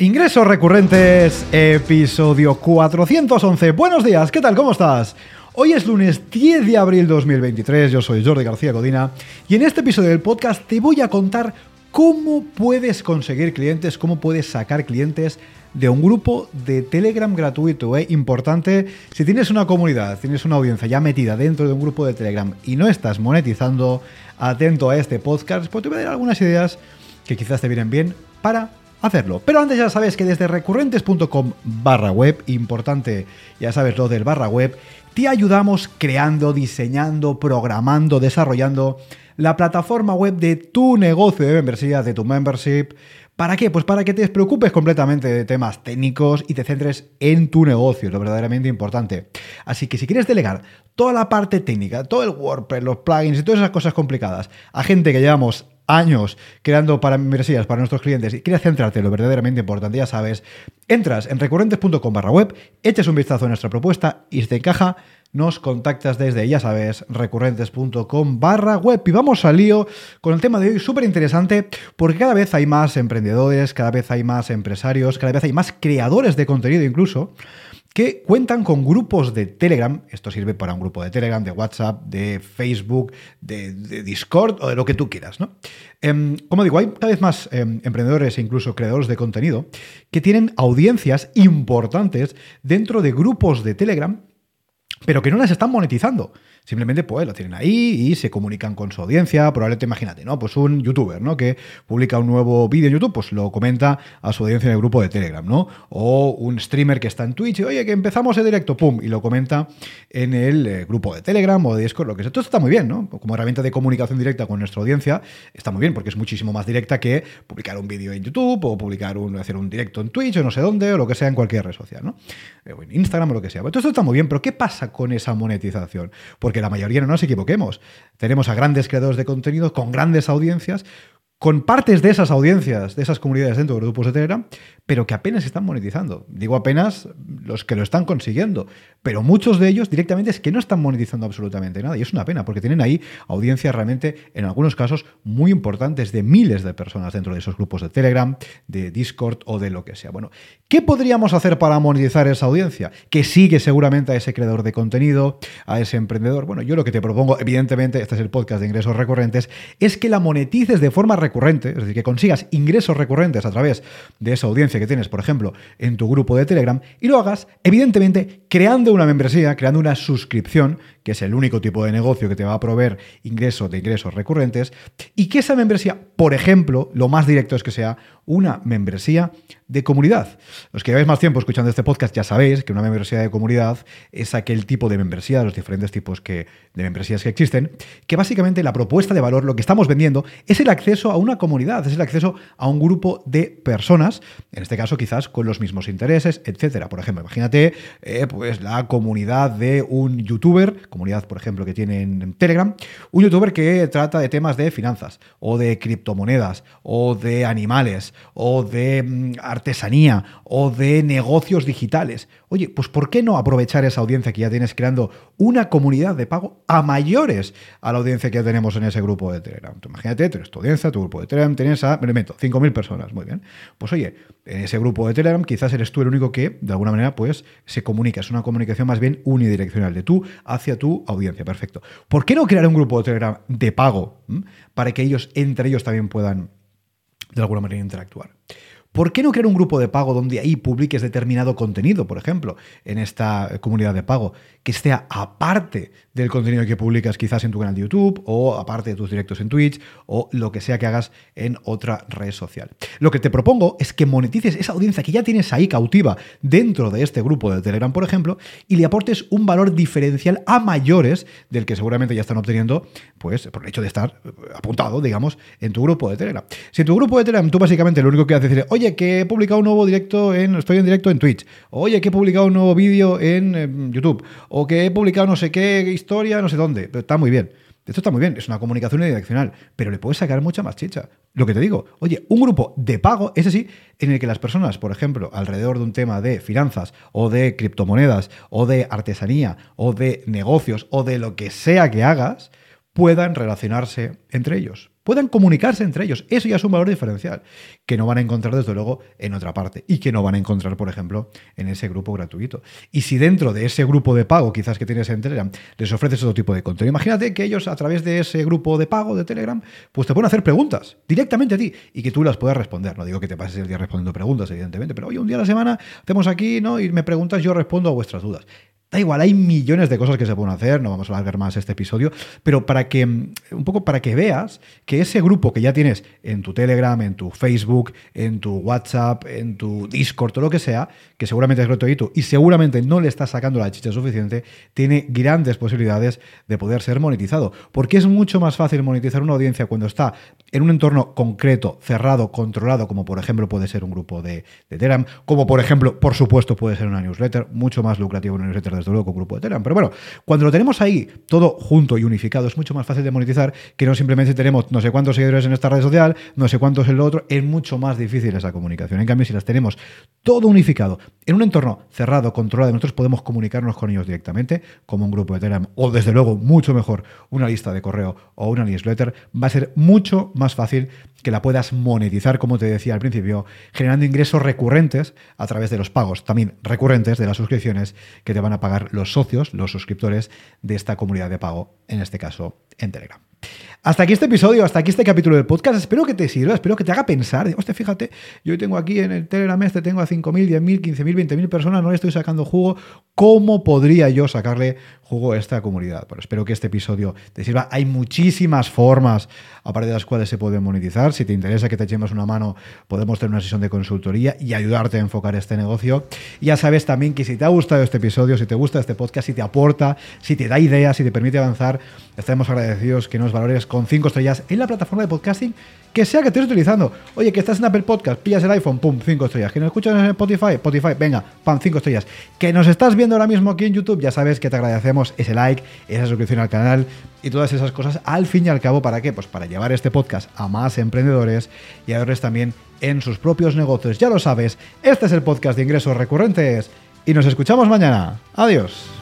Ingresos recurrentes, episodio 411. Buenos días, ¿qué tal? ¿Cómo estás? Hoy es lunes 10 de abril 2023, yo soy Jordi García Codina y en este episodio del podcast te voy a contar cómo puedes conseguir clientes, cómo puedes sacar clientes de un grupo de Telegram gratuito. ¿eh? Importante, si tienes una comunidad, tienes una audiencia ya metida dentro de un grupo de Telegram y no estás monetizando, atento a este podcast, pues te voy a dar algunas ideas que quizás te vienen bien para hacerlo. Pero antes ya sabes que desde recurrentes.com barra web, importante, ya sabes lo del barra web, te ayudamos creando, diseñando, programando, desarrollando la plataforma web de tu negocio de membresía, de tu membership. ¿Para qué? Pues para que te despreocupes completamente de temas técnicos y te centres en tu negocio, lo verdaderamente importante. Así que si quieres delegar toda la parte técnica, todo el WordPress, los plugins y todas esas cosas complicadas a gente que llevamos años creando para membresías para nuestros clientes y quieres centrarte en lo verdaderamente importante, ya sabes, entras en recurrentes.com barra web, eches un vistazo a nuestra propuesta y si te encaja, nos contactas desde, ya sabes, recurrentes.com barra web. Y vamos al lío con el tema de hoy, súper interesante, porque cada vez hay más emprendedores, cada vez hay más empresarios, cada vez hay más creadores de contenido incluso que cuentan con grupos de Telegram, esto sirve para un grupo de Telegram, de WhatsApp, de Facebook, de, Discord o de lo que tú quieras, ¿no? Em, como digo, hay cada vez más em, emprendedores e incluso creadores de contenido que tienen audiencias importantes dentro de grupos de Telegram, pero que no las están monetizando. Simplemente, pues, lo tienen ahí y se comunican con su audiencia. Probablemente, imagínate, ¿no? Pues un youtuber, ¿no? Que publica un nuevo vídeo en YouTube, pues lo comenta a su audiencia en el grupo de Telegram, ¿no? O un streamer que está en Twitch y, oye, que empezamos el directo, pum, y lo comenta en el eh, grupo de Telegram o de Discord, lo que sea. Todo está muy bien, ¿no? Como herramienta de comunicación directa con nuestra audiencia, está muy bien porque es muchísimo más directa que publicar un vídeo en YouTube o publicar un, hacer un directo en Twitch o no sé dónde o lo que sea en cualquier red social, ¿no? Eh, en Instagram o lo que sea. Todo esto está muy bien, pero ¿qué pasa con esa monetización? Porque la mayoría, no nos equivoquemos, tenemos a grandes creadores de contenido con grandes audiencias, con partes de esas audiencias, de esas comunidades dentro de grupos de Telegram, pero que apenas están monetizando. Digo apenas los que lo están consiguiendo, pero muchos de ellos directamente es que no están monetizando absolutamente nada. Y es una pena, porque tienen ahí audiencias realmente, en algunos casos, muy importantes de miles de personas dentro de esos grupos de Telegram, de Discord o de lo que sea. Bueno, ¿qué podríamos hacer para monetizar esa audiencia? Que sigue seguramente a ese creador de contenido, a ese emprendedor. Bueno, yo lo que te propongo, evidentemente, este es el podcast de ingresos recurrentes, es que la monetices de forma recurrente, es decir, que consigas ingresos recurrentes a través de esa audiencia que tienes, por ejemplo, en tu grupo de Telegram, y lo hagas, evidentemente, creando una membresía, creando una suscripción, que es el único tipo de negocio que te va a proveer ingresos de ingresos recurrentes, y que esa membresía, por ejemplo, lo más directo es que sea una membresía de comunidad. Los que lleváis más tiempo escuchando este podcast ya sabéis que una membresía de comunidad es aquel tipo de membresía, los diferentes tipos que, de membresías que existen, que básicamente la propuesta de valor, lo que estamos vendiendo, es el acceso a una comunidad, es el acceso a un grupo de personas, en este caso quizás con los mismos intereses, etcétera. Por ejemplo, imagínate pues la comunidad de un youtuber, comunidad por ejemplo que tiene en Telegram, un youtuber que trata de temas de finanzas o de criptomonedas o de animales o de mm, artesanía o de negocios digitales. Oye, pues ¿por qué no aprovechar esa audiencia que ya tienes creando una comunidad de pago a mayores a la audiencia que ya tenemos en ese grupo de Telegram? imagínate, tienes tu audiencia, tu grupo de Telegram, tienes a, me lo 5.000 personas, muy bien. Pues oye, en ese grupo de Telegram quizás eres tú el único que, de alguna manera, pues se comunica. Una comunicación más bien unidireccional, de tú hacia tu audiencia. Perfecto. ¿Por qué no crear un grupo de Telegram de pago para que ellos, entre ellos, también puedan, de alguna manera, interactuar? ¿Por qué no crear un grupo de pago donde ahí publiques determinado contenido, por ejemplo, en esta comunidad de pago, que esté aparte del contenido que publicas quizás en tu canal de YouTube o aparte de tus directos en Twitch o lo que sea que hagas en otra red social? Lo que te propongo es que monetices esa audiencia que ya tienes ahí cautiva dentro de este grupo de Telegram, por ejemplo, y le aportes un valor diferencial a mayores del que seguramente ya están obteniendo, pues por el hecho de estar apuntado, digamos, en tu grupo de Telegram. Si en tu grupo de Telegram tú básicamente lo único que haces es decir, oye, oye, que he publicado un nuevo directo en, estoy en directo en Twitch, oye, que he publicado un nuevo vídeo en, YouTube, o que he publicado no sé qué historia, no sé dónde. Pero está muy bien. Esto está muy bien, es una comunicación unidireccional, pero le puedes sacar mucha más chicha. Lo que te digo, oye, un grupo de pago, ese sí, en el que las personas, por ejemplo, alrededor de un tema de finanzas o de criptomonedas o de artesanía o de negocios o de lo que sea que hagas, puedan relacionarse entre ellos puedan comunicarse entre ellos. Eso ya es un valor diferencial que no van a encontrar desde luego en otra parte y que no van a encontrar, por ejemplo, en ese grupo gratuito. Y si dentro de ese grupo de pago, quizás que tienes en Telegram, les ofreces otro tipo de contenido, imagínate que ellos a través de ese grupo de pago de Telegram, pues te pueden hacer preguntas directamente a ti y que tú las puedas responder. No digo que te pases el día respondiendo preguntas, evidentemente, pero oye, un día a la semana hacemos aquí, ¿no? Y me preguntas, yo respondo a vuestras dudas. Da igual, hay millones de cosas que se pueden hacer, no vamos a alargar más este episodio, pero para que, mm, un poco para que veas que ese grupo que ya tienes en tu Telegram, en tu Facebook, en tu WhatsApp, en tu Discord, todo lo que sea, que seguramente es gratuito y seguramente no le estás sacando la chicha suficiente, tiene grandes posibilidades de poder ser monetizado. Porque es mucho más fácil monetizar una audiencia cuando está en un entorno concreto, cerrado, controlado, como por ejemplo puede ser un grupo de, de Telegram, como por ejemplo, por supuesto, puede ser una newsletter, mucho más lucrativo una newsletter desde luego con grupo de Telegram. Pero bueno, cuando lo tenemos ahí todo junto y unificado, es mucho más fácil de monetizar que no simplemente tenemos no sé cuántos seguidores en esta red social, no sé cuántos en lo otro, es mucho más difícil esa comunicación. En cambio, si las tenemos todo unificado en un entorno cerrado, controlado, nosotros podemos comunicarnos con ellos directamente, como un grupo de Telegram, o desde luego, mucho mejor, una lista de correo o una newsletter, va a ser mucho más fácil que la puedas monetizar, como te decía al principio, generando ingresos recurrentes a través de los pagos, también recurrentes de las suscripciones que te van a pagar los socios, los suscriptores de esta comunidad de pago, en este caso en Telegram. Hasta aquí este episodio, hasta aquí este capítulo del podcast. Espero que te sirva, espero que te haga pensar. Hostia, fíjate, yo tengo aquí en el Telegram este, tengo a 5.000, 10.000, 15.000, 20.000 personas, no le estoy sacando jugo. ¿Cómo podría yo sacarle jugo a esta comunidad? Bueno, espero que este episodio te sirva. Hay muchísimas formas, aparte de las cuales se puede monetizar. Si te interesa que te echemos una mano, podemos tener una sesión de consultoría y ayudarte a enfocar este negocio. ya sabes también que si te ha gustado este episodio, si te gusta este podcast, si te aporta, si te da ideas, si te permite avanzar, estaremos agradecidos que nos valores con 5 estrellas en la plataforma de podcasting que sea que estés utilizando. Oye, que estás en Apple Podcast, pillas el iPhone, pum, 5 estrellas. Que nos escuchas en Spotify, Spotify, venga, pam, 5 estrellas. Que nos estás viendo ahora mismo aquí en YouTube, ya sabes que te agradecemos ese like, esa suscripción al canal y todas esas cosas. Al fin y al cabo, ¿para qué? Pues para llevar este podcast a más emprendedores y a verles también en sus propios negocios. Ya lo sabes, este es el podcast de ingresos recurrentes y nos escuchamos mañana. Adiós.